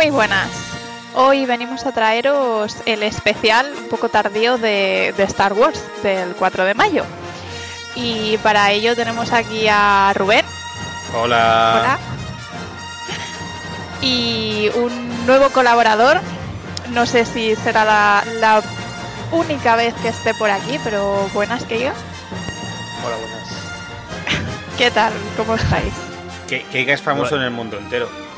Muy buenas. Hoy venimos a traeros el especial un poco tardío de, de Star Wars del 4 de mayo. Y para ello tenemos aquí a Rubén. Hola. Hola. Y un nuevo colaborador. No sé si será la, la única vez que esté por aquí, pero buenas que yo. Hola, buenas. ¿Qué tal? ¿Cómo estáis? Que, que es famoso Bueno. en el mundo entero.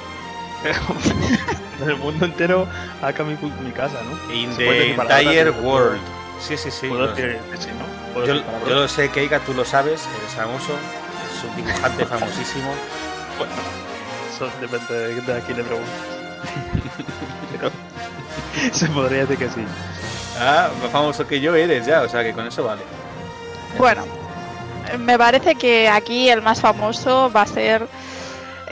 En el mundo entero acá mi, mi casa, ¿no? In ¿Se the entire world. Sí, sí, sí. Puedo decir que sí, ¿no? Puedo Yo, yo lo sé, Keika, tú lo sabes, eres famoso, es un dibujante famosísimo. Bueno, eso depende de, de a quién le preguntes. Pero se podría decir que sí. Ah, más famoso que yo eres ya, o sea que con eso vale. Bueno, me parece que aquí el más famoso va a ser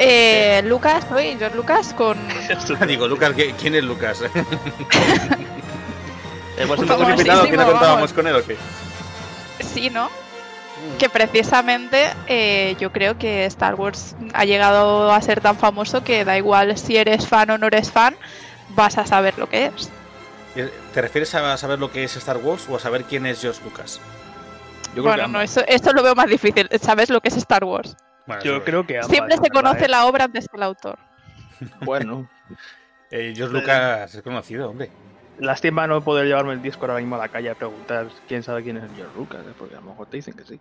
eh, Lucas, hoy George Lucas, con Digo, Lucas, ¿qui- ¿quién es Lucas? Hemos ¿Un Famosísimo, invitado que no contábamos con él o qué? sí, ¿no? Que precisamente eh, yo creo que Star Wars ha llegado a ser tan famoso que da igual si eres fan o no eres fan, vas a saber lo que es. ¿Te refieres a saber lo que es Star Wars o a saber quién es George Lucas? Yo creo Bueno, que no, eso, esto lo veo más difícil. ¿Sabes lo que es Star Wars? Bueno, Yo eso- creo que ambas, Siempre se verdad, conoce ¿eh? la obra antes que el autor. Bueno, eh, George Lucas es conocido, hombre. lástima no poder llevarme el disco ahora mismo a la calle a preguntar quién sabe quién es George Lucas, ¿eh? porque a lo mejor te dicen que sí.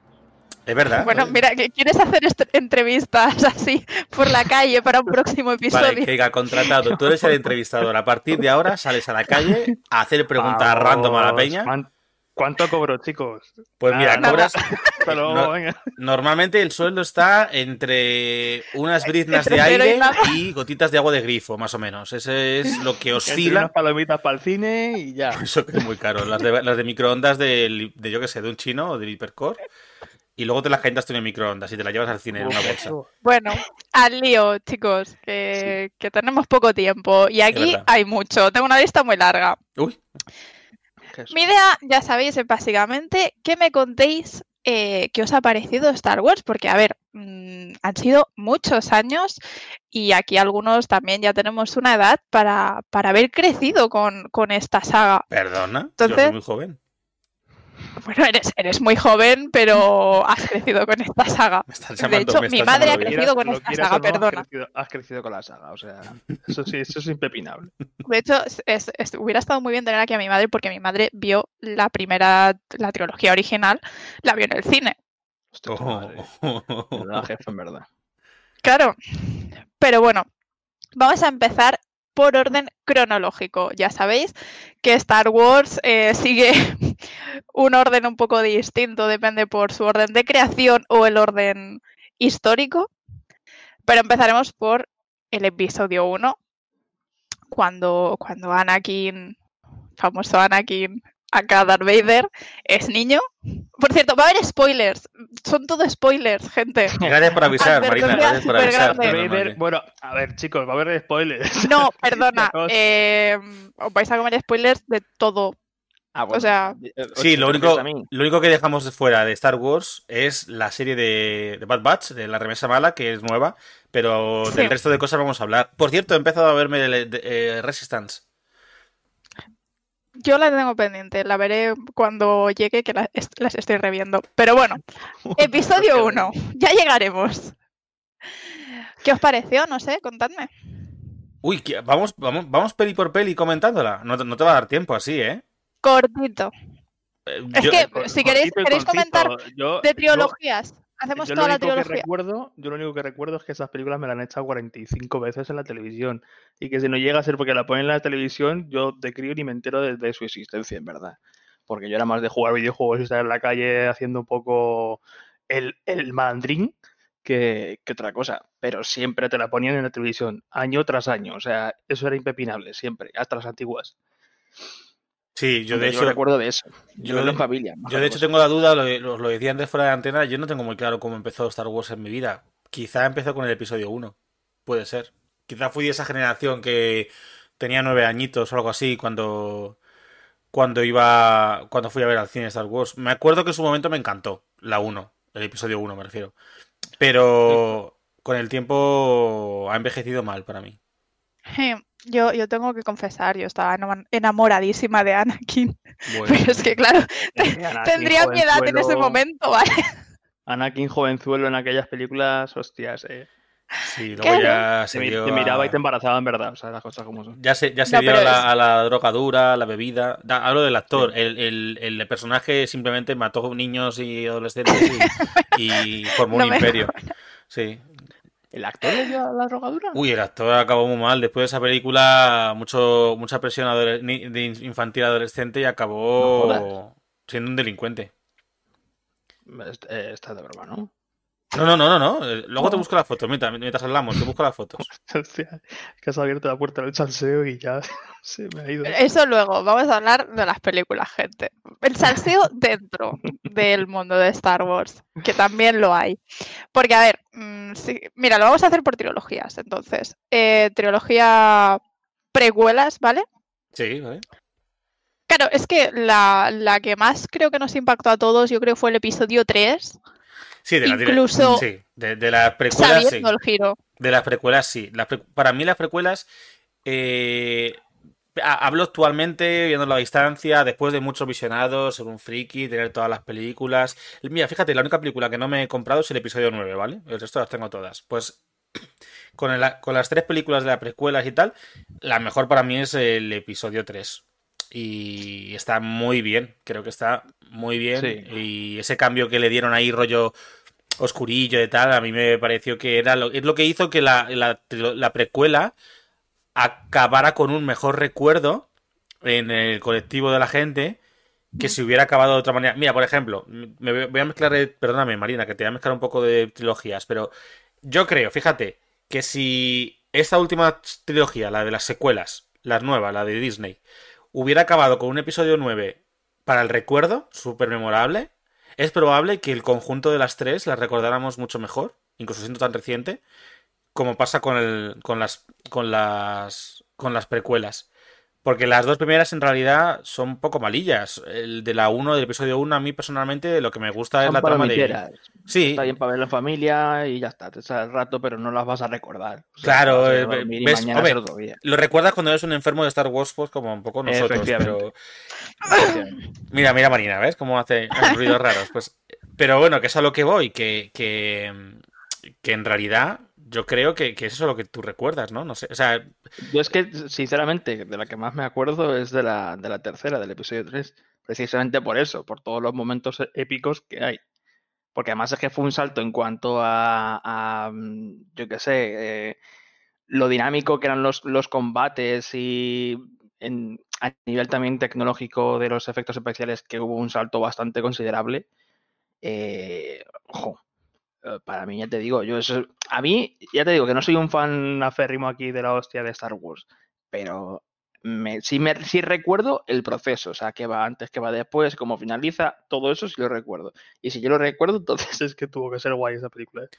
Es verdad. Bueno, mira, que ¿quieres hacer entrevistas así por la calle para un próximo episodio? Vale, Keika, contratado. Tú eres el entrevistador. A partir de ahora sales a la calle a hacer preguntas Vamos, random a la peña. ¿cuán- ¿Cuánto cobro, chicos? Pues mira, Nada, cobras. Hasta luego, No. venga. Normalmente el sueldo está entre unas briznas de y aire y gotitas de agua de grifo, más o menos. Ese es lo que Entre unas oscila. palomitas para el cine y ya. Eso que es muy caro. Las de, las de microondas de, de, yo que sé, de un chino o del hipercore. Y luego te las calientas tú en el microondas y te las llevas al cine en una bolsa. Bueno, al lío, chicos, que, que tenemos poco tiempo y aquí hay mucho. Tengo una lista muy larga. Uy, Jesús. Mi idea, ya sabéis, es básicamente que me contéis eh, qué os ha parecido Star Wars, porque, a ver, mm, han sido muchos años y aquí algunos también ya tenemos una edad para, para haber crecido con, con esta saga. perdona. Yo Entonces- soy muy joven. Bueno, eres, eres muy joven, pero has crecido con esta saga. Me estás De hecho, me mi madre ha bien. crecido con esta saga, no, has perdona. crecido- Has crecido con la saga, o sea, eso sí, eso es impepinable. De hecho, es- es- es- hubiera estado muy bien tener aquí a mi madre porque mi madre vio la primera, la trilogía original, la vio en el cine. Hostia, Oh. madre. Verdad, jefe, en verdad. Claro. Pero bueno, vamos a empezar por orden cronológico. Ya sabéis que Star Wars eh, sigue un orden un poco distinto, depende por su orden de creación o el orden histórico. Pero empezaremos por el episodio 1, cuando, cuando Anakin, famoso Anakin, acá Darth Vader, es niño. Por cierto, va a haber spoilers. Son todo spoilers, gente. Gracias por avisar, Marina. Gracias por avisar. Vader- bueno, a ver, chicos, va a haber spoilers. No, perdona. Eh, os vais a comer spoilers de todo. Ah, o sea- eh, Sí, ¿te lo único, lo que dejamos de fuera de Star Wars es la serie de, de Bad Batch, de la remesa mala, que es nueva, pero Sí. del resto de cosas vamos a hablar. Por cierto, he empezado a verme de- de- eh, Resistance. Yo la tengo pendiente, la veré cuando llegue, que la- est- las estoy reviendo. Pero bueno, episodio 1, ya llegaremos. ¿Qué os pareció? No sé, contadme. Uy, vamos, vamos, vamos peli por peli comentándola. No, te- no te va a dar tiempo así, ¿eh? Cortito. Eh, Es yo- que- Cor- si queréis- queréis comentar Yo- De yo- trilogías. Hacemos yo toda lo la único que recuerdo, yo lo único que recuerdo es que esas películas me las han echado 45 veces en la televisión y que si no llega a ser porque la ponen en la televisión, yo de crío ni me entero de, de su existencia, en verdad. Porque yo era más de jugar videojuegos y estar en la calle haciendo un poco el, el malandrín que, que otra cosa. Pero siempre te la ponían en la televisión, año tras año. O sea, eso era impepinable, siempre, hasta las antiguas. Sí, yo de Yo hecho, recuerdo de eso. yo Yo de- en familia. yo de hecho tengo la duda, lo, lo- lo decía antes fuera de antena, yo no tengo muy claro cómo empezó Star Wars en mi vida. Quizá empezó con el episodio 1. Puede ser. Quizá fui de esa generación que tenía nueve añitos o algo así cuando cuando iba cuando fui a ver al cine Star Wars. Me acuerdo que en su momento me encantó la 1, el episodio 1 me refiero. Pero con el tiempo ha envejecido mal para mí. Yo, yo tengo que confesar, yo estaba enam- enamoradísima de Anakin. Bueno, Pero es que, claro, Anakin, tendría mi edad en ese momento, ¿vale? Anakin jovenzuelo en aquellas películas, hostias, eh. sí, luego ya Te, se dio te miraba a- y te embarazaba en verdad, o sea, las cosas como son. Ya se, ya se No, dio a la, es- a la droga dura, a la bebida. Da- hablo del actor. El, el- el personaje simplemente mató niños y adolescentes y, y formó No un imperio. Sí. ¿El actor le dio a la drogadura? Uy, el actor acabó muy mal. Después de esa película, mucho, mucha presión de infantil adolescente y acabó siendo un delincuente. Est- eh, de broma, ¿no? No, no, no, no, no. Eh, Luego te busco las fotos. Mientras, mientras hablamos, te busco las fotos. Hostia, que has abierto la puerta del salseo y ya se me ha ido. Eso luego, vamos a hablar de las películas, gente. El salseo dentro del mundo de Star Wars, que también lo hay. Porque, a ver, mm, sí, mira, lo vamos a hacer por trilogías, entonces. Eh, trilogía precuelas, ¿vale? Sí, ¿vale? Claro, es que la, la que más creo que nos impactó a todos, yo creo fue el episodio 3, Sí, de, la, Incluso sí, de, de las precuelas, sí. el giro. De las precuelas, sí. Las pre- Para mí las precuelas, eh, ha- hablo actualmente, viéndolo a distancia, después de muchos visionados, ser un friki, tener todas las películas. Mira, fíjate, la única película que no me he comprado es el episodio 9, ¿vale? El resto las tengo todas. Pues con, el- con las tres películas de las precuelas y tal, la mejor para mí es el episodio 3. Y está muy bien, creo que está muy bien. Sí. Y ese cambio que le dieron ahí, rollo oscurillo y tal, a mí me pareció que era lo, es lo que hizo que la, la, precuela acabara con un mejor recuerdo en el colectivo de la gente que si hubiera acabado de otra manera. Mira, por ejemplo, me voy voy a mezclar, eh, perdóname Marina, que te voy a mezclar un poco de trilogías, pero yo creo, fíjate, que si esta última trilogía, la de las secuelas, la nueva, la de Disney, hubiera acabado con un episodio 9 para el recuerdo, súper memorable, es probable que el conjunto de las tres las recordáramos mucho mejor, incluso siendo tan reciente, como pasa con, el, con, las, con, las, con las precuelas. Porque las dos primeras en realidad son un poco malillas. El de la 1, del episodio 1, a mí personalmente lo que me gusta es la trama de... Sí, Está bien para ver la familia y ya está. Te sale el rato, pero no las vas a recordar. O sea, Claro, a eh, ves, hombre, lo recuerdas cuando eres un enfermo de Star Wars, pues como un poco nosotros. Pero mira, mira Marina, ¿ves cómo hace ruidos raros? Pues, pero bueno, que es a lo que voy, que, que, que en realidad yo creo que, que es eso lo que tú recuerdas, ¿no? No sé, o sea, Yo es que, sinceramente, de la que más me acuerdo es de la, de la tercera, del episodio 3. Precisamente por eso, por todos los momentos épicos que hay. Porque además es que fue un salto en cuanto a, a, mm, yo qué sé, eh, lo dinámico que eran los, los combates y en- a nivel también tecnológico de los efectos especiales, que hubo un salto bastante considerable. Eh, ojo, para mí, ya te digo, yo eso, a mí, ya te digo que no soy un fan aférrimo aquí de la hostia de Star Wars, pero me, sí, me, sí recuerdo el proceso, o sea, que va antes, que va después, cómo finaliza, todo eso sí lo recuerdo. Y si yo lo recuerdo, entonces es que tuvo que ser guay esa película. ¿eh?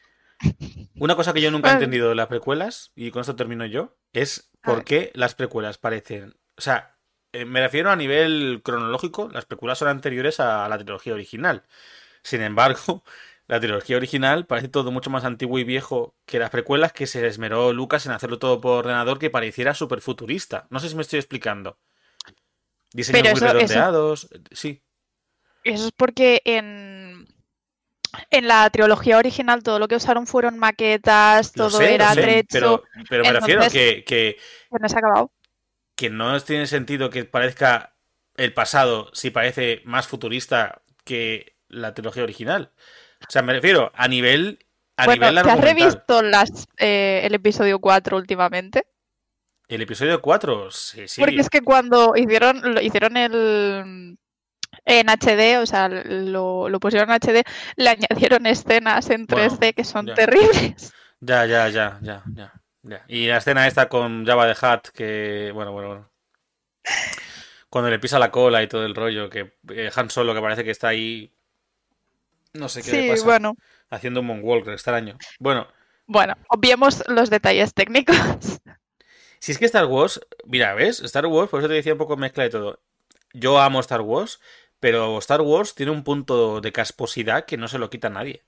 una cosa que yo nunca he Bueno. entendido de las precuelas, y con esto termino yo, es por qué las precuelas parecen... O sea, eh, me refiero a nivel cronológico, las precuelas son anteriores a la trilogía original. Sin embargo, la trilogía original parece todo mucho más antiguo y viejo que las precuelas que se esmeró Lucas en hacerlo todo por ordenador que pareciera súper futurista. No sé si me estoy explicando. Diseños Pero muy eso- eso- redondeados. Sí, Eso es porque en, en la trilogía original todo lo que usaron fueron maquetas, todo sé, era sé, trecho, pero, pero me refiero que, que, que no se ha acabado. que no tiene sentido que parezca el pasado si parece más futurista que la trilogía original. O sea, me refiero a nivel a bueno, nivel ¿te has revisto las, eh, el episodio 4 últimamente? El episodio 4, sí, sí. Porque es que cuando hicieron, lo hicieron el en HD, o sea, lo, lo pusieron en HD, le añadieron escenas en Bueno, 3D que son ya. terribles. Ya, ya, ya, ya, ya, ya. Y la escena esta con Java de Hat, que, bueno, bueno, bueno. Cuando le pisa la cola y todo el rollo, que eh, Han Solo que parece que está ahí, no sé qué le Sí, pasa, bueno. haciendo un moonwalker extraño. Bueno, Bueno, obviemos los detalles técnicos. si es que Star Wars, mira, ¿ves? Star Wars, por eso te decía un poco mezcla de todo. Yo amo Star Wars, pero Star Wars tiene un punto de casposidad que no se lo quita a nadie.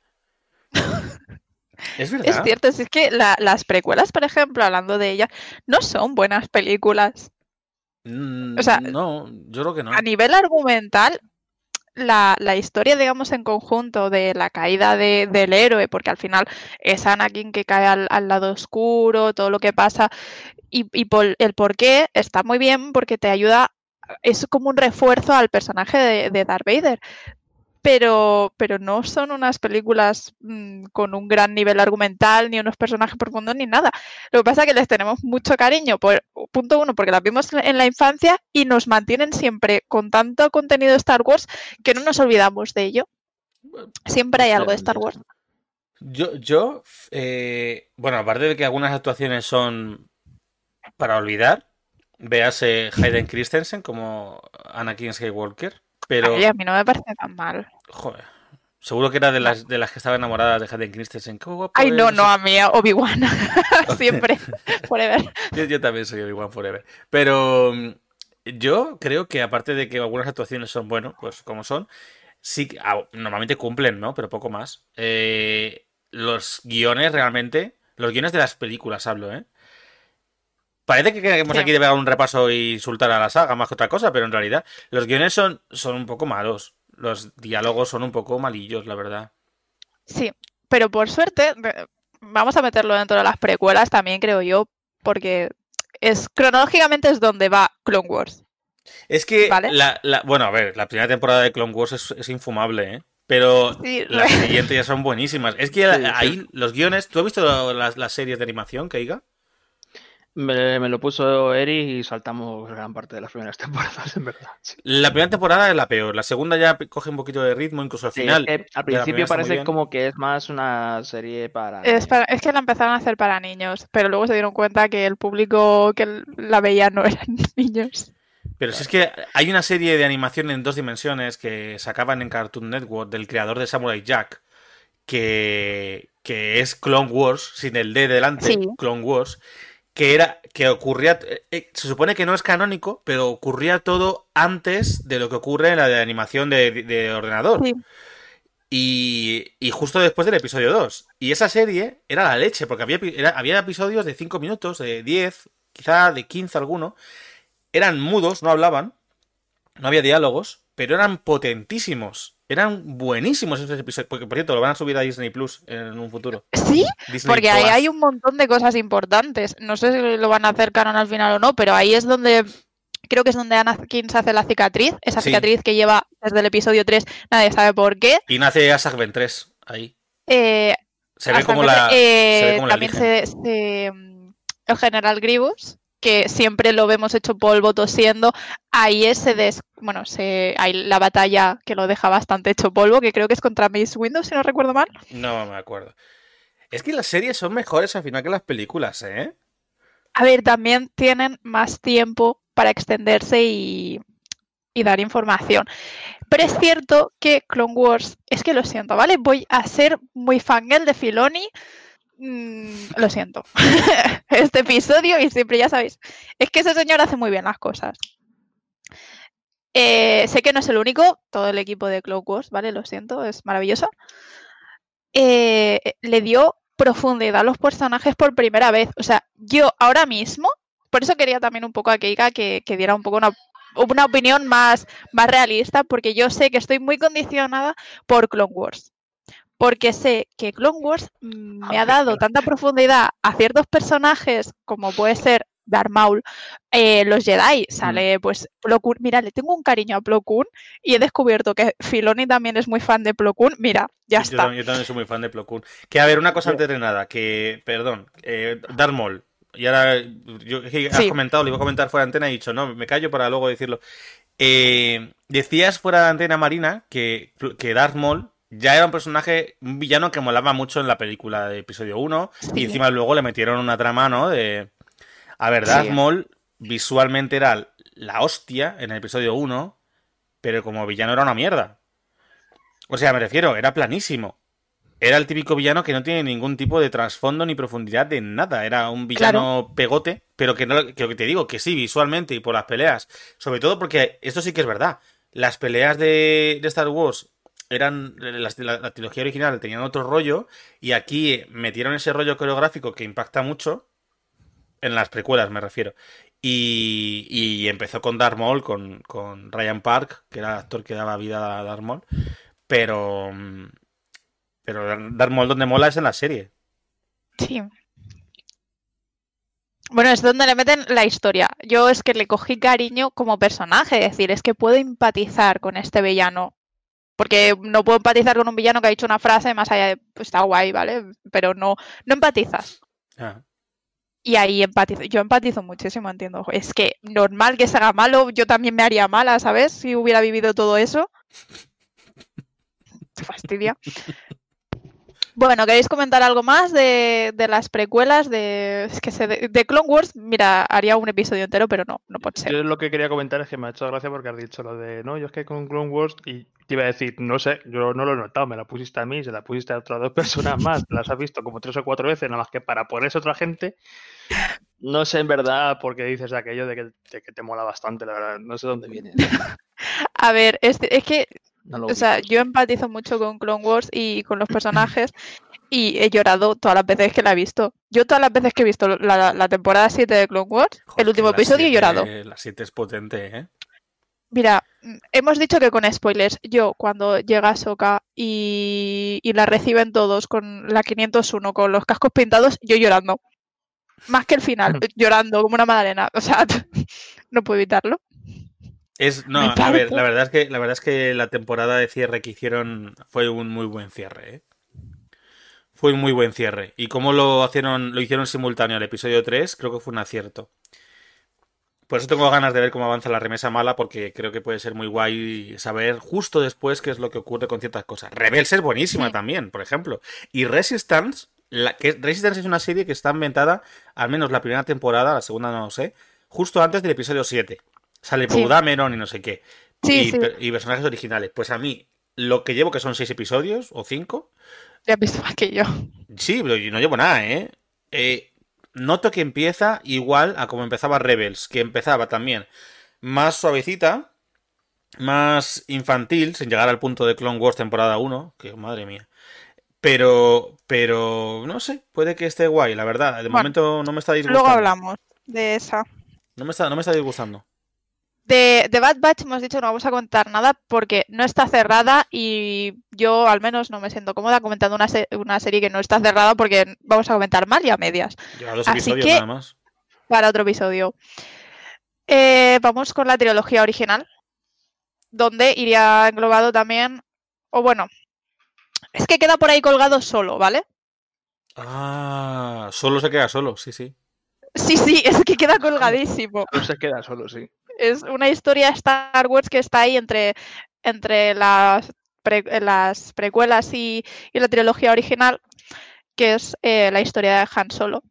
Es verdad. Es cierto, es que la- las precuelas, por ejemplo, hablando de ellas, no son buenas películas. Mm, o sea, no, yo creo que no. A nivel argumental, la, la historia, digamos, en conjunto de la caída de- del héroe, porque al final es Anakin que cae al, al lado oscuro, todo lo que pasa, y, y el por qué está muy bien porque te ayuda, es como un refuerzo al personaje de Darth Vader. Pero, pero no son unas películas mm, con un gran nivel argumental, ni unos personajes profundos, ni nada. Lo que pasa es que les tenemos mucho cariño, por, punto uno, porque las vimos en la infancia y nos mantienen siempre con tanto contenido de Star Wars que no nos olvidamos de ello. Siempre hay algo de Star Wars. Yo, yo eh, bueno, aparte de que algunas actuaciones son para olvidar, véase Hayden Christensen como Anakin Skywalker, pero, Ay, a mí no me parece tan mal. Joder, seguro que era de las, de las que estaban enamoradas de Hayden Christensen. Ay, no, no, a mí Obi-Wan. Siempre. Forever. Yo, yo también soy Obi-Wan Forever. Pero mm, yo creo que aparte de que algunas actuaciones son, bueno, pues como son, sí que ah, normalmente cumplen, ¿no? Pero poco más. Eh, los guiones realmente, los guiones de las películas hablo, ¿eh? Parece que queremos Sí. aquí de dar un repaso y insultar a la saga más que otra cosa, pero en realidad los guiones son, son un poco malos. Los diálogos son un poco malillos, la verdad. Sí, pero por suerte, vamos a meterlo dentro de las precuelas también, creo yo, porque es cronológicamente es donde va Clone Wars. Es que, ¿Vale? la, la- bueno, a ver, la primera temporada de Clone Wars es, es infumable, ¿eh? Pero Sí, las siguientes ya son buenísimas. Es que Sí, sí. ahí los guiones. ¿Tú has visto las, las series de animación que diga? Me, me lo puso Eric y saltamos gran parte de las primeras temporadas, en verdad. Sí. La primera temporada es la peor. La segunda ya coge un poquito de ritmo, incluso al Sí, final. es que al principio parece como que es más una serie para. Es, para- es que la empezaron a hacer para niños, pero luego se dieron cuenta que el público que la veía no eran niños. Pero si es que hay una serie de animación en dos dimensiones que sacaban en Cartoon Network del creador de Samurai Jack, que, que es Clone Wars, sin el D delante, Sí. Clone Wars, que era que ocurría, eh, eh, se supone que no es canónico, pero ocurría todo antes de lo que ocurre en la de animación de, de ordenador. Sí. Y, y justo después del episodio 2. Y esa serie era la leche, porque había, era- había episodios de 5 minutos, de 10, quizá de 15 alguno. Eran mudos, no hablaban, no había diálogos, pero eran potentísimos. Eran buenísimos esos episodios. Porque, por cierto, lo van a subir a Disney Plus en un futuro. Sí, Disney porque ahí hay un montón de cosas importantes. No sé si lo van a hacer canon al final o no, pero ahí es donde creo que es donde Anakin se hace la cicatriz, esa Sí. cicatriz que lleva desde el episodio 3, nadie sabe por qué. Y nace Asajj Ventress ahí. Eh, Se ve como la. eh, se ve como la también se, se, el general Grievous, que siempre lo vemos hecho polvo tosiendo, ahí ese des, bueno, se, hay la batalla que lo deja bastante hecho polvo, que creo que es contra Miss Windows, si no recuerdo mal. No me acuerdo. Es que las series son mejores al final que las películas, ¿eh? A ver, también tienen más tiempo para extenderse y, y dar información. Pero es cierto que Clone Wars, es que lo siento, ¿vale? Voy a ser muy fangirl de Filoni. Mm, lo siento. este episodio y siempre ya sabéis. Es que ese señor hace muy bien las cosas. Eh, sé que no es el único, todo el equipo de Clone Wars, ¿vale? Lo siento, es maravilloso. Eh, le dio profundidad a los personajes por primera vez. O sea, yo ahora mismo, por eso quería también un poco a Keika que, que diera un poco una, una opinión más, más realista, porque yo sé que estoy muy condicionada por Clone Wars. Porque sé que Clone Wars mm, me ha dado tanta profundidad a ciertos personajes como puede ser Darth Maul, eh, los Jedi, sale pues Plo Koon. Mira, le tengo un cariño a Plo Koon y he descubierto que Filoni también es muy fan de Plo Koon. Mira, ya Yo está. también, yo también soy muy fan de Plo Koon. Que a ver, una cosa antes de nada, que, perdón, eh, Darth Maul. Y ahora, yo, has Sí. comentado, lo iba a comentar fuera de antena, y he dicho, no, me callo para luego decirlo. Eh, decías fuera de antena, Marina, que, que Darth Maul ya era un personaje, un villano que molaba mucho en la película de episodio 1, y encima luego le metieron una trama, ¿no? De... A ver, Darth Sí. Maul visualmente era la hostia en el episodio 1, pero como villano era una mierda. O sea, me refiero, era planísimo. Era el típico villano que no tiene ningún tipo de trasfondo ni profundidad de nada. Era un villano pegote, pero que no, que lo que te digo, que sí, visualmente y por las peleas. Sobre todo porque esto sí que es verdad. Las peleas de, de Star Wars eran la, la, trilogía original tenían otro rollo y aquí metieron ese rollo coreográfico que impacta mucho en las precuelas me refiero. Y, y empezó con Darth Maul con, con, Ryan Park que era el actor que daba vida a Darth Maul pero pero Darth Maul donde mola es en la serie. Sí. Bueno, es donde le meten la historia. Yo es que le cogí cariño como personaje, es decir, es que puedo empatizar con este villano porque no puedo empatizar con un villano que ha dicho una frase más allá de, pues está guay, ¿vale? Pero no, no empatizas. Ah. Y ahí empatizo. Yo empatizo muchísimo, entiendo. Es que normal que se haga malo, yo también me haría mala, ¿sabes? Si hubiera vivido todo eso. Te fastidia. Bueno, ¿queréis comentar algo más de, de las precuelas de, es que se, de, de, Clone Wars? Mira, haría un episodio entero, pero no, no puede ser. Yo lo que quería comentar es que me ha hecho gracia porque has dicho lo de, no, yo es que con Clone Wars, y te iba a decir, no sé, yo no lo he notado, me la pusiste a mí, se la pusiste a otras dos personas más, las has visto como tres o cuatro veces, nada más que para ponerse otra gente. No sé en verdad por qué dices aquello de que, de que te mola bastante, la verdad, no sé dónde viene. a ver, este, es que no o sea, yo empatizo mucho con Clone Wars y con los personajes y he llorado todas las veces que la he visto. Yo todas las veces que he visto la, la temporada 7 de Clone Wars, Joder, el último episodio 7, he llorado. La 7 es potente, ¿eh? Mira, hemos dicho que con spoilers, yo cuando llega Soka y, y la reciben todos con la 501, con los cascos pintados, yo llorando. Más que el final, llorando como una madalena. O sea, no puedo evitarlo. Es, no, a ver, la verdad es que la verdad es que la temporada de cierre que hicieron fue un muy buen cierre, ¿eh? Fue un muy buen cierre. Y como lo hicieron, lo hicieron simultáneo al episodio 3, creo que fue un acierto. Por eso tengo ganas de ver cómo avanza la remesa mala, porque creo que puede ser muy guay saber justo después qué es lo que ocurre con ciertas cosas. Rebels es buenísima sí. también, por ejemplo. Y Resistance, la, que Resistance es una serie que está inventada, al menos la primera temporada, la segunda no lo sé, justo antes del episodio 7. Sale sí. Dameron y no sé qué. Sí, y, sí. y, personajes originales. Pues a mí, lo que llevo, que son seis episodios o cinco. Ya has visto más que yo. Sí, pero yo no llevo nada, ¿eh? eh noto que empieza igual a como empezaba Rebels, que empezaba también más suavecita, más infantil, sin llegar al punto de Clone Wars temporada 1, que madre mía. Pero, pero, no sé, puede que esté guay, la verdad. De bueno, momento no me está disgustando. Luego hablamos de esa. No me está, no me está disgustando. De, de, Bad Batch hemos dicho que no vamos a contar nada porque no está cerrada y yo al menos no me siento cómoda comentando una, se una serie que no está cerrada porque vamos a comentar mal y a medias. Lleva dos episodios Así que, nada más. Para otro episodio. Eh, vamos con la trilogía original, donde iría englobado también, o bueno, es que queda por ahí colgado solo, ¿vale? Ah, solo se queda solo, sí, sí. Sí, sí, es que queda colgadísimo. No se queda solo, sí es una historia Star Wars que está ahí entre, entre las, pre, las precuelas y, y, la trilogía original, que es eh, la historia de Han Solo.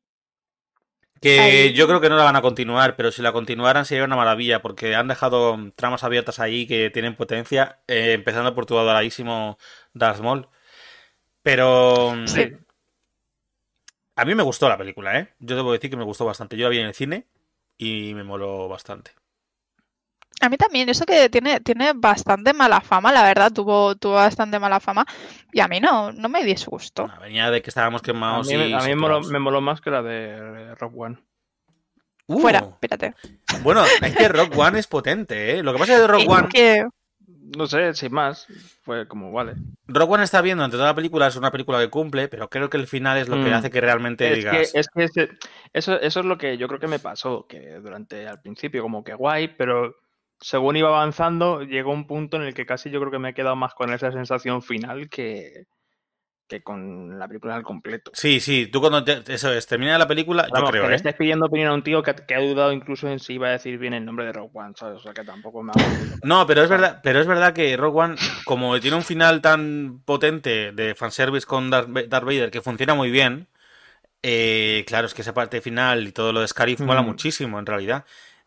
Que ahí. yo creo que no la van a continuar, pero si la continuaran sería una maravilla, porque han dejado tramas abiertas ahí que tienen potencia, eh, empezando por tu adoradísimo Darth Maul. Pero... Sí. A mí me gustó la película, ¿eh? Yo debo decir que me gustó bastante. Yo la vi en el cine y me moló bastante. A mí también, eso que tiene, tiene bastante mala fama, la verdad, tuvo, tuvo bastante mala fama y a mí no, no me disgustó. No, venía de que estábamos quemados. A mí, y a mí me, moló, me, moló, más que la de Rock One. Uh, Fuera, espérate. Bueno, es que Rock One es potente, ¿eh? Lo que pasa es que Rock One... Que... No sé, sin más, fue como, vale. Rock One está viendo entre toda la película, es una película que cumple, pero creo que el final es lo que mm. hace que realmente es digas... Que, es que ese, eso, eso es lo que yo creo que me pasó, que durante al principio como que guay, pero según iba avanzando, llegó un punto en el que casi yo creo que me he quedado más con esa sensación final que, que con la película al completo. Sí, sí, tú cuando te, eso es, termina la película, Vamos, yo creo, que ¿eh? estés pidiendo opinión a un tío que, que, ha dudado incluso en si iba a decir bien el nombre de Rogue One, ¿sabes? O sea, que tampoco me ha... No, pero es verdad, pero es verdad que Rogue One, como tiene un final tan potente de fanservice con Darth Vader que funciona muy bien, eh, claro, es que esa parte final y todo lo de Scarif mm. mola muchísimo, en realidad.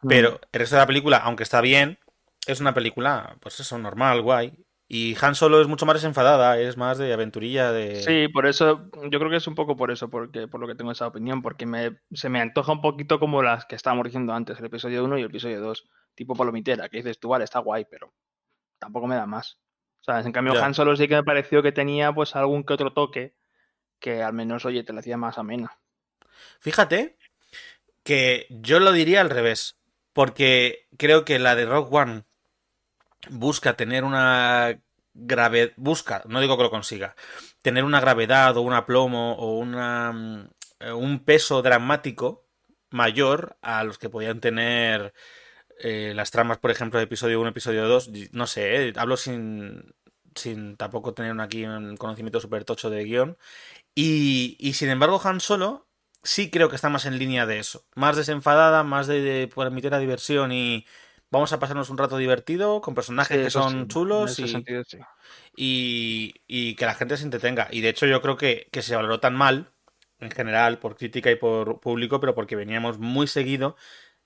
Pero el resto de la película, aunque está bien, es una película, pues eso, normal, guay. Y Han Solo es mucho más desenfadada, es más de aventurilla, de... Sí, por eso, yo creo que es un poco por eso, porque por lo que tengo esa opinión, porque me, se me antoja un poquito como las que estábamos diciendo antes, el episodio 1 y el episodio 2, tipo palomitera, que dices tú, vale, está guay, pero tampoco me da más. O sea, en cambio Ya. Han Solo sí que me pareció que tenía pues algún que otro toque que al menos, oye, te la hacía más amena. Fíjate que yo lo diría al revés, porque creo que la de Rock One busca tener una gravedad, busca, no digo que lo consiga, tener una gravedad o un aplomo o una, mm, un peso dramático mayor a los que podían tener eh, las tramas, por ejemplo, de episodio 1, episodio 2, no sé, eh, hablo sin, sin tampoco tener aquí un conocimiento súper tocho de guion. Y, y sin embargo, Han Solo sí creo que está más en línea de eso. Más desenfadada, más de, de permitir la diversión y vamos a pasarnos un rato divertido con personajes Sí, que son sí, chulos y, sentido sí. y, y que la gente se entretenga. Y de hecho yo creo que, que se valoró tan mal, en general, por crítica y por público, pero porque veníamos muy seguido.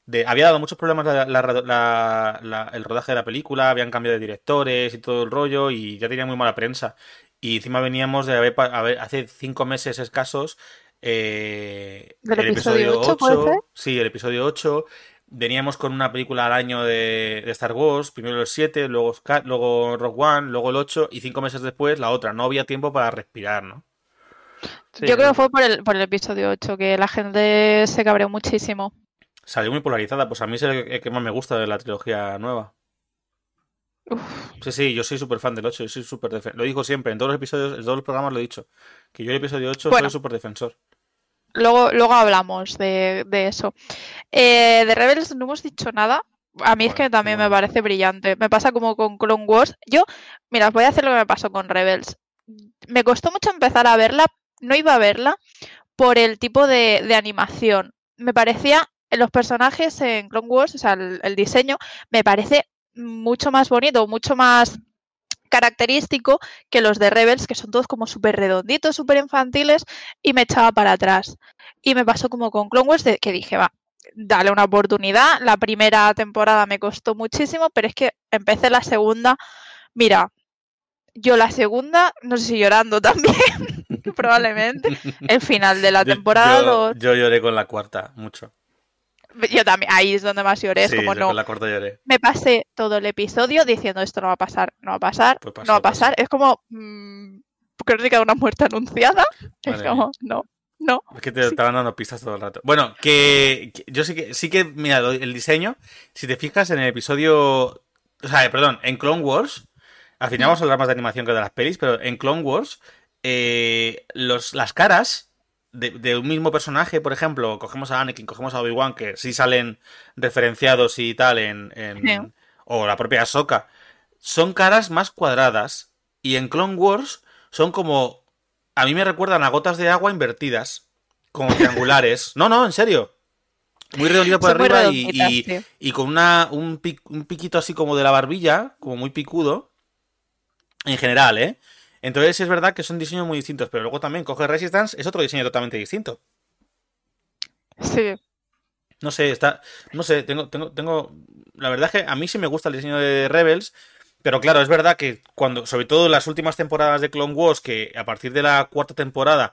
De, había dado muchos problemas la- la- la- la- el rodaje de la película, habían cambiado de directores y todo el rollo, y ya tenía muy mala prensa. Y encima veníamos de haber, haber- hace cinco meses escasos eh, ¿Del el episodio episodio 8, puede 8, ser? sí, el episodio 8. Veníamos con una película al año de, de Star Wars, primero el 7, luego, luego Rogue One, luego el 8 y cinco meses después la otra. No había tiempo para respirar, ¿no? Sí, Yo creo que fue por el, por el episodio 8, que la gente se cabreó muchísimo. Salió muy polarizada, pues a mí es el que más me gusta de la trilogía nueva. Uf, Sí, sí, yo soy súper fan del 8, yo soy súper Lo digo siempre, en todos los episodios, en todos los programas lo he dicho. Que yo el episodio 8 Bueno. soy súper defensor. Luego, luego hablamos de, de eso. Eh, de Rebels no hemos dicho nada. A mí es que también me parece brillante. Me pasa como con Clone Wars. Yo, mira, voy a hacer lo que me pasó con Rebels. Me costó mucho empezar a verla. No iba a verla por el tipo de, de animación. Me parecía, los personajes en Clone Wars, o sea, el, el diseño, me parece mucho más bonito, mucho más característico que los de Rebels, que son todos como súper redonditos, súper infantiles, y me echaba para atrás. Y me pasó como con Clone Wars, de que dije, va, dale una oportunidad. La primera temporada me costó muchísimo, pero es que empecé la segunda. Mira, yo la segunda, no sé si llorando también, probablemente. El final de la temporada yo, dos- yo lloré con la cuarta, mucho. Yo también, ahí es donde más lloré, es Sí, como no. la lloré. Me pasé todo el episodio diciendo esto no va a pasar, no va a pasar, Pues pasó, no va a pasó. pasar. Es como mm, crónica de una muerte anunciada. Es como, no, no. Es que te Sí. estaban dando pistas todo el rato. Bueno, que, que yo sí que, sí que, mira, el diseño, si te fijas en el episodio, o sea, perdón, en Clone Wars, al final vamos a hablar más de animación que de las pelis, pero en Clone Wars, eh, los, las caras de, de un mismo personaje, por ejemplo, cogemos a Anakin, cogemos a Obi-Wan, que sí salen referenciados y tal en, en- Sí. o la propia Ahsoka, son caras más cuadradas y en Clone Wars son como a mí me recuerdan a gotas de agua invertidas, como triangulares. No, no, en serio. Muy redondito por Son arriba y, y- con una, un, pic- un piquito así como de la barbilla, como muy picudo. En general, ¿eh? Entonces es verdad que son diseños muy distintos, pero luego también coge Resistance, es otro diseño totalmente distinto. Sí. No sé, está. No sé, tengo, tengo, tengo. La verdad es que a mí sí me gusta el diseño de Rebels. Pero claro, es verdad que cuando, sobre todo en las últimas temporadas de Clone Wars, que a partir de la cuarta temporada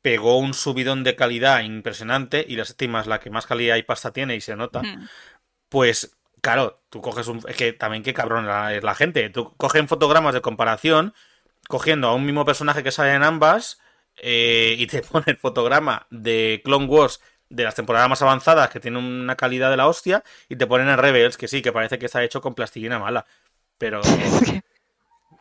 pegó un subidón de calidad impresionante, y la séptima es la que más calidad y pasta tiene y se nota, Mm. pues claro, tú coges un... Es que también qué cabrón la- es la gente. Tú cogen fotogramas de comparación, cogiendo a un mismo personaje que sale en ambas, eh, y te pone el fotograma de Clone Wars de las temporadas más avanzadas, que tiene una calidad de la hostia, y te ponen en Rebels, que sí, que parece que está hecho con plastilina mala. Pero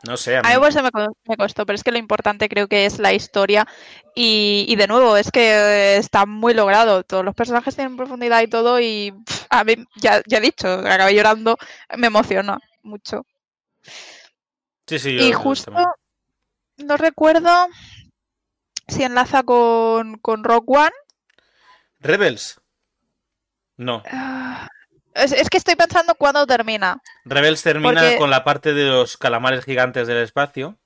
no sé, a A mí... eso me, co- me costó, pero es que lo importante creo que es la historia y, y de nuevo es que eh, está muy logrado. Todos los personajes tienen profundidad y todo y pff, a mí, ya, ya he dicho, acabé llorando, me emociona mucho. Sí, sí, yo- Y justo. No recuerdo si enlaza con, con Rock One. Rebels. No. Ah, Es, es que estoy pensando cuándo termina. Rebels termina Porque- con la parte de los calamares gigantes del espacio.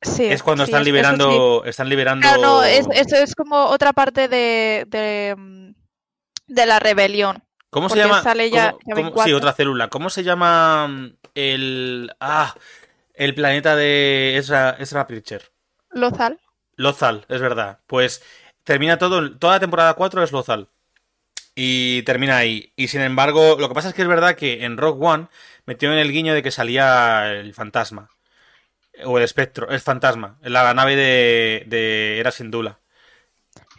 Sí, es cuando sí, están sí. liberando. Están liberando. Claro, no, es, es, es como otra parte de, de, de la rebelión. ¿Cómo se llama? sale ya- ¿Cómo- ya cómo-. Sí, otra célula. ¿Cómo se llama el. Ah, el planeta de Ezra, Ezra Bridger? Lozal. Lothal, es verdad. Pues termina todo. Toda la temporada 4 es Lothal. Y termina ahí. Y sin embargo, lo que pasa es que es verdad que en Rock One metió en el guiño de que salía el fantasma. O el espectro, el fantasma, la nave de, de Era Sindula.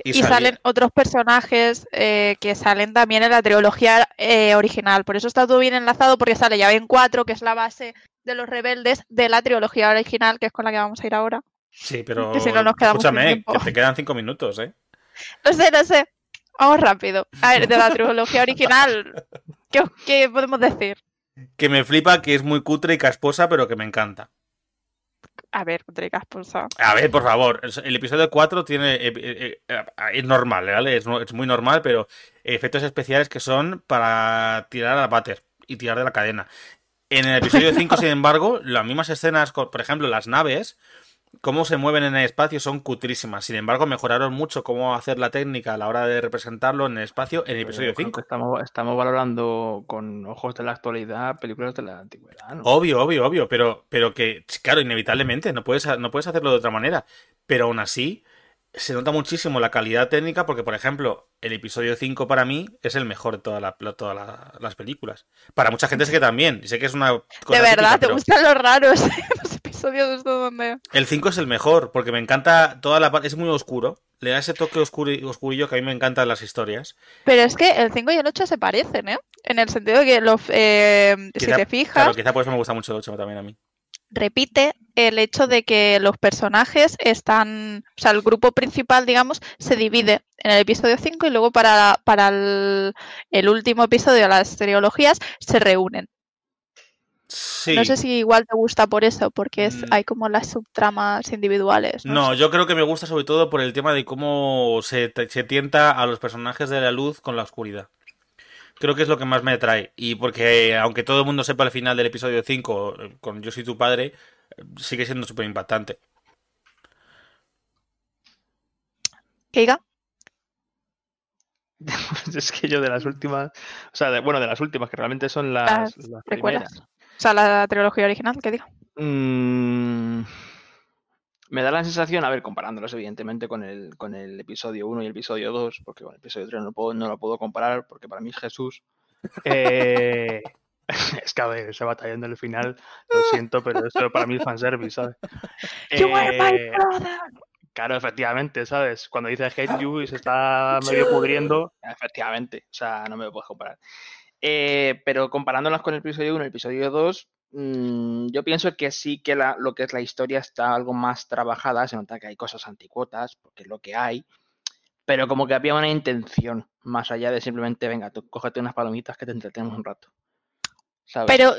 Y, salen otros personajes eh, que salen también en la trilogía eh, original. Por eso está todo bien enlazado, porque sale ya ven 4, que es la base de los rebeldes de la trilogía original, que es con la que vamos a ir ahora. Sí, pero. Que si no nos quedamos sin escúchame, que te quedan cinco minutos, ¿eh? No sé, no sé. Vamos rápido. A ver, de la trilogía original, ¿qué, qué podemos decir? Que me flipa, que es muy cutre y casposa, pero que me encanta. A ver, Tricas, pulsa. A ver, por favor, el- episodio 4 tiene. eh, eh, eh, es normal, ¿vale? Es, muy normal, pero efectos especiales que son para tirar a la váter y tirar de la cadena. En el episodio 5, sin embargo, las mismas escenas, por ejemplo, las naves, cómo se mueven en el espacio son cutrísimas. Sin embargo, mejoraron mucho cómo hacer la técnica a la hora de representarlo en el espacio en el episodio Creo 5. que Estamos, estamos valorando con ojos de la actualidad películas de la antigüedad, ¿no? Obvio, obvio, obvio, pero, pero que, claro, inevitablemente, no puedes, no puedes hacerlo de otra manera. Pero aún así, se nota muchísimo la calidad técnica porque, por ejemplo, el episodio 5 para mí es el mejor de toda la- todas la- las películas. Para mucha gente sé que también, y sé que es una cosa De verdad, típica, ¿te pero gustan los raros donde... el 5 es el mejor porque me encanta toda la parte, es muy oscuro, le da ese toque oscuro, oscurillo que a mí me encantan las historias. Pero es que el 5 y el 8 se parecen, ¿eh? En el sentido de que los, eh, si te fijas, Claro, quizá por eso me gusta mucho el 8 también a mí. repite el hecho de que los personajes están, o sea, el grupo principal, digamos, se divide en el episodio 5 y luego para, para el, el último episodio de las trilogías se reúnen. Sí. No sé si igual te gusta por eso, porque es, Mm. hay como las subtramas individuales. No, yo creo que me gusta sobre todo por el tema de cómo se, se tienta a los personajes de la luz con la oscuridad. Creo que es lo que más me atrae. Y porque, aunque todo el mundo sepa el final del episodio 5 eh, con Yo soy tu padre, sigue siendo súper impactante. ¿Qué diga? es que yo de las últimas, o sea, de- bueno, de las últimas, que realmente son las, Las las primeras. O sea, la trilogía original, ¿qué diga? Mm, me da la sensación, a ver, comparándolos evidentemente con el, con el episodio 1 y el episodio 2, porque con el episodio 3 no, puedo, no lo puedo comparar porque para mí es Jesús. Eh, es que a ver, esa batalla en el final, lo siento, pero eso para mí es fanservice, ¿sabes? You are my Eh, brother. Claro, efectivamente, ¿sabes? Cuando dice hate you y se está medio pudriendo, efectivamente, o sea, no me lo puedes comparar. Eh, pero comparándolas con el episodio 1 y el episodio 2, mm, yo pienso que sí que la- lo que es la historia está algo más trabajada, se nota que hay cosas anticuotas, porque es lo que hay, pero como que había una intención, más allá de simplemente, venga, tú cógete unas palomitas que te entretenemos un rato. ¿sabes? Pero,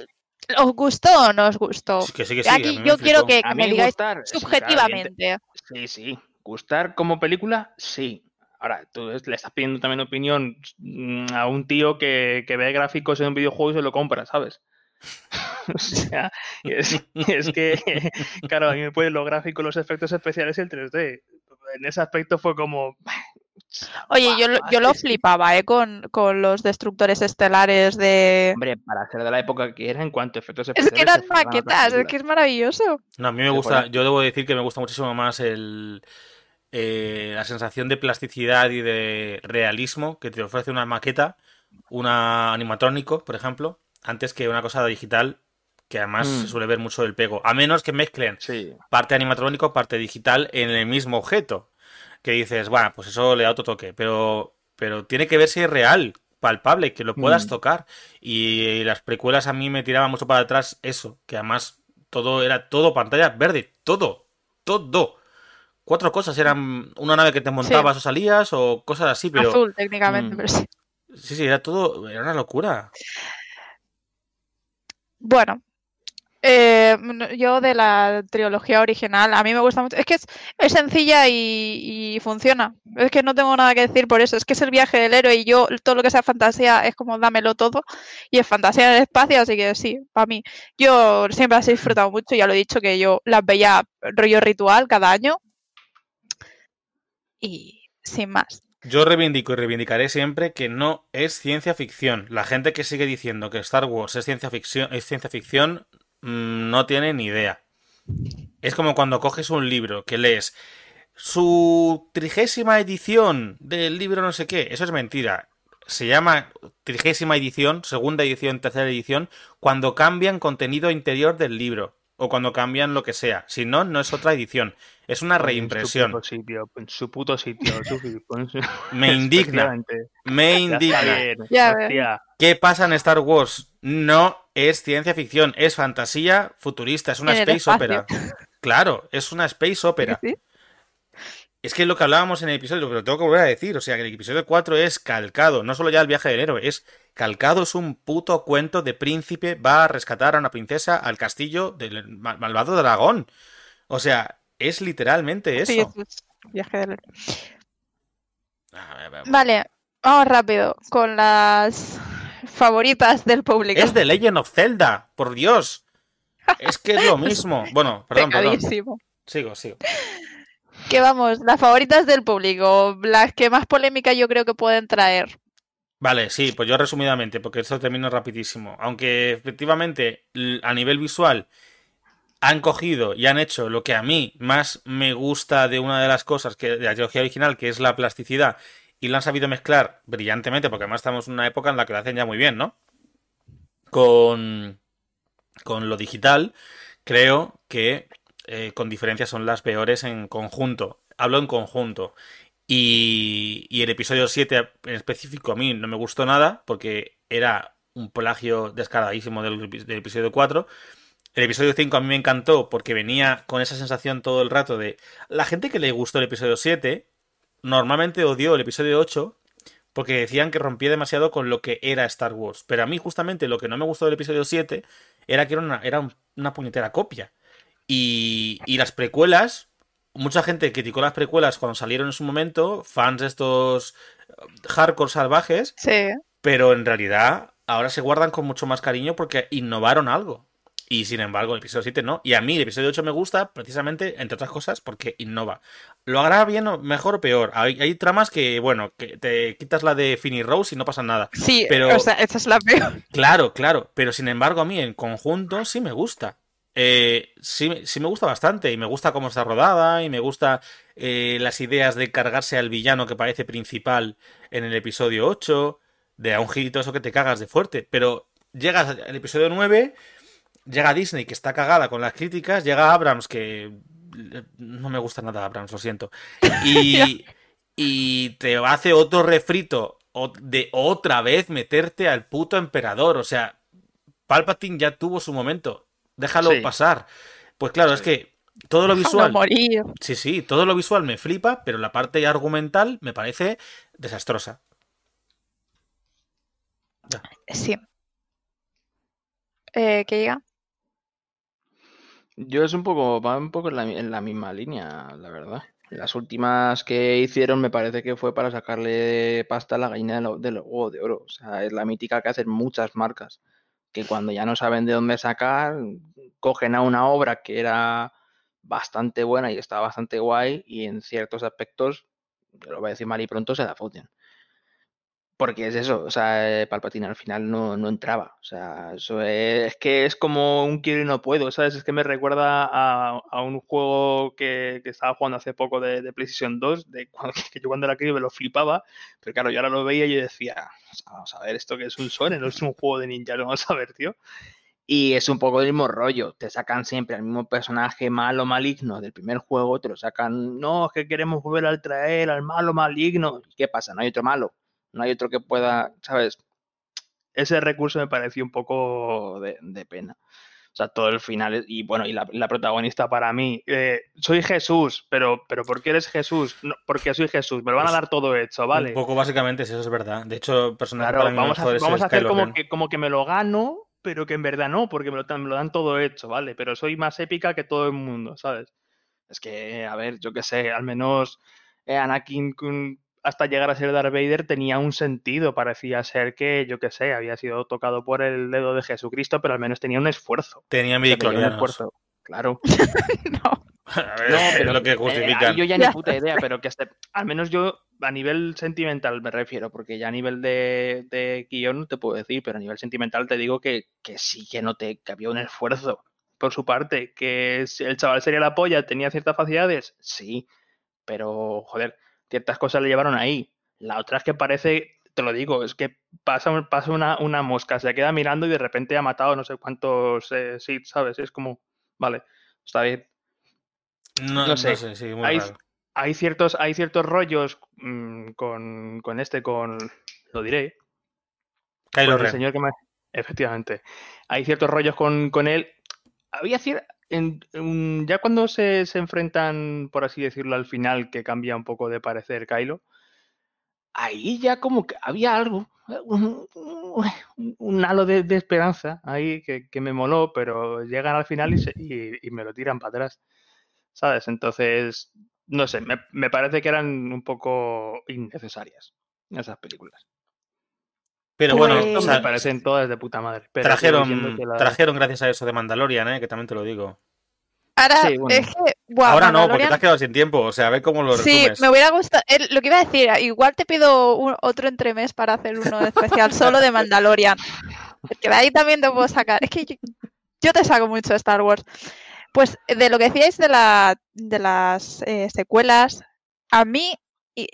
¿os gustó o no os gustó? Sí, que sí, que sí, Aquí me yo quiero que, me digáis gustar, subjetivamente. Sí, sí. Gustar como película, sí. Ahora, tú es- le estás pidiendo también opinión mm, a un tío que, que ve gráficos en un videojuego y se lo compra, ¿sabes? o sea, es, es que, claro, a mí me pueden los gráficos, los efectos especiales y el 3D. En ese aspecto fue como... Oye, yo, lo- yo lo flipaba, ¿eh? Con, con los destructores estelares de... Hombre, para ser de la época que era en cuanto a efectos Es especiales... que eran maquetas, es que es maravilloso. No, a mí me gusta, yo debo decir que me gusta muchísimo más el, eh, la sensación de plasticidad y de realismo que te ofrece una maqueta, una animatrónico, por ejemplo, antes que una cosa digital que además Mm. se suele ver mucho el pego, a menos que mezclen Sí, parte animatrónico, parte digital en el mismo objeto. Que dices, bueno, pues eso le da otro toque, pero, pero tiene que verse real, palpable, que lo puedas Mm. tocar. Y las precuelas a mí me tiraban mucho para atrás eso, que además todo era todo pantalla verde, todo, todo. Cuatro cosas, eran una nave que te montabas o salías o cosas así, pero Azul, técnicamente, Mm. pero sí. sí, sí, era todo, era una locura. Bueno, eh, yo de la trilogía original, a mí me gusta mucho. Es que es, es sencilla y, y funciona. Es que no tengo nada que decir por eso. Es que es el viaje del héroe y yo todo lo que sea fantasía es como dámelo todo. Y es fantasía en el espacio, así que sí, para mí. Yo siempre las he disfrutado mucho, ya lo he dicho, que yo las veía rollo ritual cada año. Y sin más. Yo reivindico y reivindicaré siempre que no es ciencia ficción. La gente que sigue diciendo que Star Wars es ciencia ficción, es ciencia ficción mm, no tiene ni idea. Es como cuando coges un libro que lees su trigésima edición del libro no sé qué. Eso es mentira. se llama trigésima edición, segunda edición, tercera edición, cuando cambian contenido interior del libro o cuando cambian lo que sea. Si no, no es otra edición. Es una reimpresión. En su puto sitio, en su puto sitio. Sufi, pon su- Me indigna. Me Ya está indigna. bien, Ya hostia. ¿Qué pasa en Star Wars? No es ciencia ficción, es fantasía futurista, es una space espacio. opera. Claro, es una space opera. Sí. Es que es lo que hablábamos en el episodio, pero tengo que volver a decir, o sea, que el episodio 4 es calcado, no solo ya el viaje del héroe, es calcado, es un puto cuento de príncipe, va a rescatar a una princesa al castillo del mal- malvado dragón. O sea, es literalmente eso. Sí, es viaje del héroe. A ver, a ver. Vale, vamos rápido con las favoritas del público. Es de Legend of Zelda, por Dios. Es que es lo mismo. Bueno, perdón, perdón. Sigo, sigo. Que vamos, las favoritas del público, las que más polémica yo creo que pueden traer. Vale, sí, pues yo resumidamente, porque esto termino rapidísimo. Aunque efectivamente a nivel visual han cogido y han hecho lo que a mí más me gusta de una de las cosas que de la trilogía original, que es la plasticidad, y lo han sabido mezclar brillantemente, porque además estamos en una época en la que lo hacen ya muy bien, ¿no? Con, con lo digital, creo que eh, con diferencia son las peores en conjunto. Hablo en conjunto. Y, y el episodio 7 en específico a mí no me gustó nada porque era un plagio descaradísimo del, epi- del episodio 4. El episodio 5 a mí me encantó porque venía con esa sensación todo el rato de la gente que le gustó el episodio 7 normalmente odió el episodio 8 porque decían que rompía demasiado con lo que era Star Wars. Pero a mí justamente lo que no me gustó del episodio 7 era que era una, era un- una puñetera copia. Y, y las precuelas, mucha gente criticó las precuelas cuando salieron en su momento, fans de estos eh, hardcore salvajes, Sí, pero en realidad ahora se guardan con mucho más cariño porque innovaron algo. Y sin embargo, el episodio 7 no. Y a mí el episodio 8 me gusta precisamente, entre otras cosas, porque innova. ¿Lo hará bien o mejor o peor? Hay, hay tramas que, bueno, que te quitas la de Finny Rose y no pasa nada. sí, Pero- o sea, esta es la peor. Claro, claro, pero sin embargo a mí en conjunto sí me gusta. Eh, sí, sí me gusta bastante y me gusta cómo está rodada y me gusta eh, las ideas de cargarse al villano que parece principal en el episodio 8, de a un girito eso que te cagas de fuerte, pero llegas al episodio 9, llega Disney que está cagada con las críticas, llega Abrams que eh, no me gusta nada Abrams, lo siento, y, y te hace otro refrito de otra vez meterte al puto emperador. O sea, Palpatine ya tuvo su momento. Déjalo Sí. pasar. Pues claro, es que todo lo visual. morir. Sí, sí, todo lo visual me flipa, pero la parte argumental me parece desastrosa. Sí. Eh, ¿Qué diga? Yo es un poco, va un poco en la, en la misma línea, la verdad. Las últimas que hicieron me parece que fue para sacarle pasta a la gallina de lo- del huevo de oro. O sea, es la mítica que hacen muchas marcas, que cuando ya no saben de dónde sacar, cogen a una obra que era bastante buena y estaba bastante guay y en ciertos aspectos, lo voy a decir mal y pronto, se la foten. Porque es eso, o sea, eh, Palpatine al final no, no entraba. O sea, eso es, es que es como un quiero y no puedo, ¿sabes? Es que me recuerda a, a un juego que, que estaba jugando hace poco de, de PlayStation 2, de cuando, que yo cuando era crío me lo flipaba, pero claro, yo ahora lo veía y decía, "O sea, vamos a ver, esto que es un Sony, no es un juego de ninja, lo vamos a ver, tío. Y es un poco del mismo rollo, te sacan siempre al mismo personaje malo maligno del primer juego, te lo sacan, no, es que queremos volver al traer al malo maligno. ¿Y qué pasa? No hay otro malo, no hay otro que pueda, ¿sabes? Ese recurso me pareció un poco de, de pena. O sea, todo el final, y bueno, y la, la protagonista para mí, eh, soy Jesús, pero, pero ¿por qué eres Jesús? No, porque soy Jesús, me lo van a dar todo hecho, ¿vale? Un poco básicamente es eso, es verdad. De hecho, personaje Claro, vamos a, vamos a hacer como que, como que me lo gano, pero que en verdad no, porque me lo, dan- me lo dan todo hecho, ¿vale? Pero soy más épica que todo el mundo, ¿sabes? Es que, a ver, yo qué sé, al menos eh, Anakin hasta llegar a ser Darth Vader tenía un sentido, parecía ser que, yo qué sé, había sido tocado por el dedo de Jesucristo, pero al menos tenía un esfuerzo. Tenía O sea, tenía un esfuerzo, claro. No. A ver, No, es pero lo que eh, justifican. ahí yo ya ni puta idea, pero que hasta- al menos yo a nivel sentimental me refiero, porque ya a nivel de, de guion no te puedo decir, pero a nivel sentimental te digo que, que sí que noté que había un esfuerzo por su parte, que el chaval sería la polla, tenía ciertas facilidades, sí, pero joder, ciertas cosas le llevaron ahí. La otra es que parece te lo digo, es que pasa, pasa una, una mosca, se queda mirando y de repente ha matado no sé cuántos eh, Sith, ¿sabes? Es como, vale, está bien. No, No sé. no sé, sí, muy Hay, raro. hay ciertos, hay ciertos rollos mm, con, con este, con, lo diré, Kylo el señor que me... Efectivamente. Hay ciertos rollos con, con él. Había cier- en- en- ya cuando se, se enfrentan, por así decirlo, al final, que cambia un poco de parecer Kylo, ahí ya como que había algo, un, halo de, esperanza ahí que, que me moló, pero llegan al final y- y me lo tiran para atrás, ¿sabes? Entonces, no sé, me, me parece que eran un poco innecesarias esas películas. Pero Pues- bueno, o sea, me parecen todas de puta madre. Pero trajeron, la- trajeron gracias a eso de Mandalorian, ¿eh? que también te lo digo. Ahora, Sí, bueno. es que. buah, Ahora no, porque te has quedado sin tiempo. O sea, a ver cómo lo Sí, resumes. me hubiera gustado. el- lo que iba a decir, igual te pido un- otro entremés para hacer uno especial solo de Mandalorian. Porque de ahí también te puedo sacar. Es que yo, yo te saco mucho de Star Wars. Pues de lo que decíais de, la, de las eh, secuelas, a mí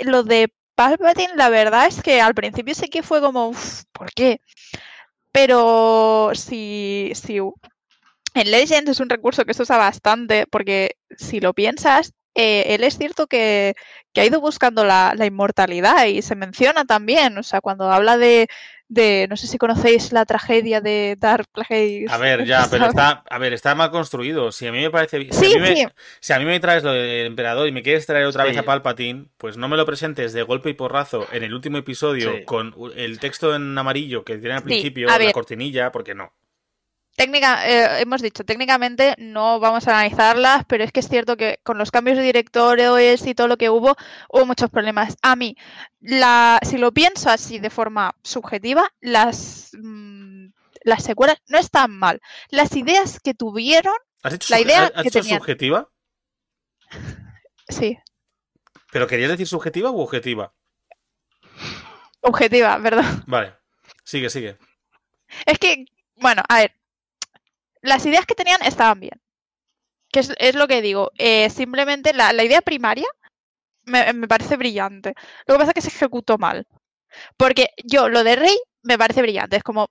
lo de Palpatine, la verdad es que al principio sí que fue como, "Uf, ¿por qué? Pero si, si en Legends es un recurso que se usa bastante, porque si lo piensas, eh, él es cierto que, que ha ido buscando la, la inmortalidad y se menciona también, o sea, cuando habla de, de no sé si conocéis la tragedia de Dark Plagueis. A ver, ya, pero está, a ver, está mal construido. Si a mí me parece, si, Sí, a, mí me, sí. si a mí me traes lo del emperador y me quieres traer otra vez a Palpatine, pues no me lo presentes de golpe y porrazo en el último episodio Sí. con el texto en amarillo que tiene al principio, la cortinilla, porque no. Técnica, eh, hemos dicho, técnicamente no vamos a analizarlas, pero es que es cierto que con los cambios de directores y todo lo que hubo, hubo muchos problemas. A mí, la, si lo pienso así de forma subjetiva, las, mm, las secuelas no están mal. Las ideas que tuvieron, ¿Has hecho, La idea has- que hecho tenían. subjetiva? sí, ¿Pero querías decir subjetiva u objetiva? objetiva, ¿verdad? Vale. Sigue, sigue. Es que, bueno, a ver, las ideas que tenían estaban bien. Que es, lo que digo. eh, simplemente la, la idea primaria me, me parece brillante. Lo que pasa es que se ejecutó mal. Porque yo, lo de Rey, me parece brillante. Es como,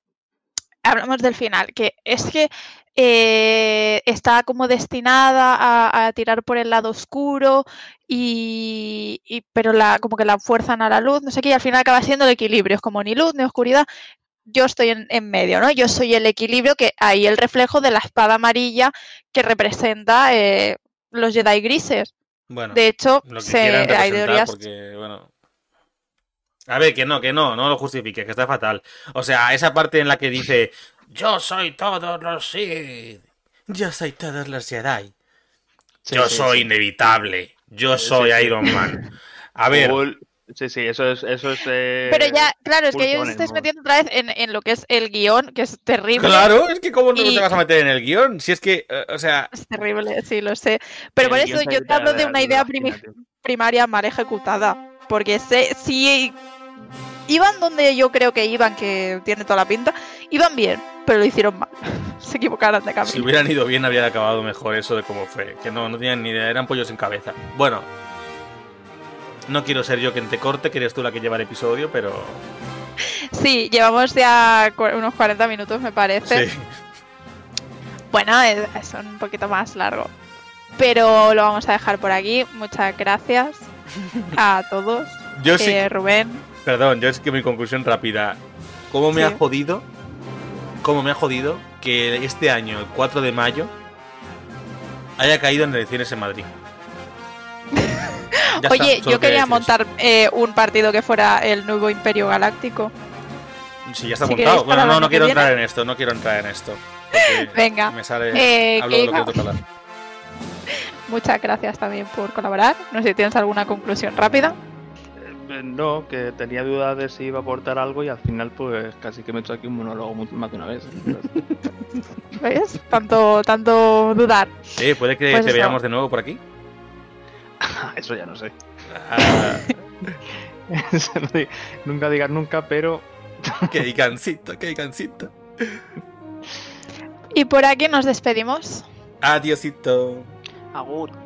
hablamos del final, que es que eh, está como destinada a, a tirar por el lado oscuro y, y- pero la, como que la fuerzan a la luz, no sé qué, y al final acaba siendo el equilibrio, es como ni luz ni oscuridad. Yo estoy en, en medio, ¿no? Yo soy el equilibrio, que ahí el reflejo de la espada amarilla que representa eh, los Jedi grises. Bueno, De hecho, lo que se, hay teorías. porque, bueno... A ver, que no, que no, no lo justifiques, que está fatal. O sea, esa parte en la que dice, yo soy todos los Sith, yo soy todos los Jedi, Sí, yo sí, soy sí. inevitable, yo soy sí. Iron Man. A ver, Sí, sí, eso es. Eso es eh, Pero ya, claro, es que yo os estáis metiendo otra vez en, en lo que es el guion, que es terrible. claro, es que cómo no Y- te vas a meter en el guion, si es que, eh, o sea, Es terrible, sí, lo sé. Pero por eso yo te hablo de una idea primaria mal ejecutada. Porque sé, si iban donde yo creo que iban, que tiene toda la pinta, iban bien, pero lo hicieron mal. Se equivocaron de camino. si hubieran ido bien habría acabado mejor eso de cómo fue, que no, no tenían ni idea, eran pollos sin cabeza. Bueno, no quiero ser yo quien te corte, que eres tú la que lleva el episodio, pero... Sí, llevamos ya unos 40 minutos, me parece. Sí. Bueno, es, es un poquito más largo. Pero lo vamos a dejar por aquí. Muchas gracias a todos. Yo sí, Eh, Rubén, perdón, yo es que mi conclusión rápida. ¿Cómo me Sí. ha jodido? ¿Cómo me ha jodido que este año, el 4 de mayo, haya caído en elecciones en Madrid? Ya Oye, está, yo quería montar eh, un partido que fuera el nuevo Imperio Galáctico. Sí, ya está si montado. Bueno, no, no quiero viene. entrar en esto, no quiero entrar en esto. Venga, Me sale. eh, hablo de lo que toca muchas gracias también por colaborar. No sé si tienes alguna conclusión rápida. Eh, No, que tenía dudas de si iba a aportar algo y al final, pues casi que me he hecho aquí un monólogo más de una vez. ¿Ves? Tanto, tanto dudar. Eh, puede que Pues te eso. veamos de nuevo por aquí. Eso ya no sé. Ah, nunca digas nunca, pero qué cansito, qué cansito. Y por aquí nos despedimos. Adiosito. Agur.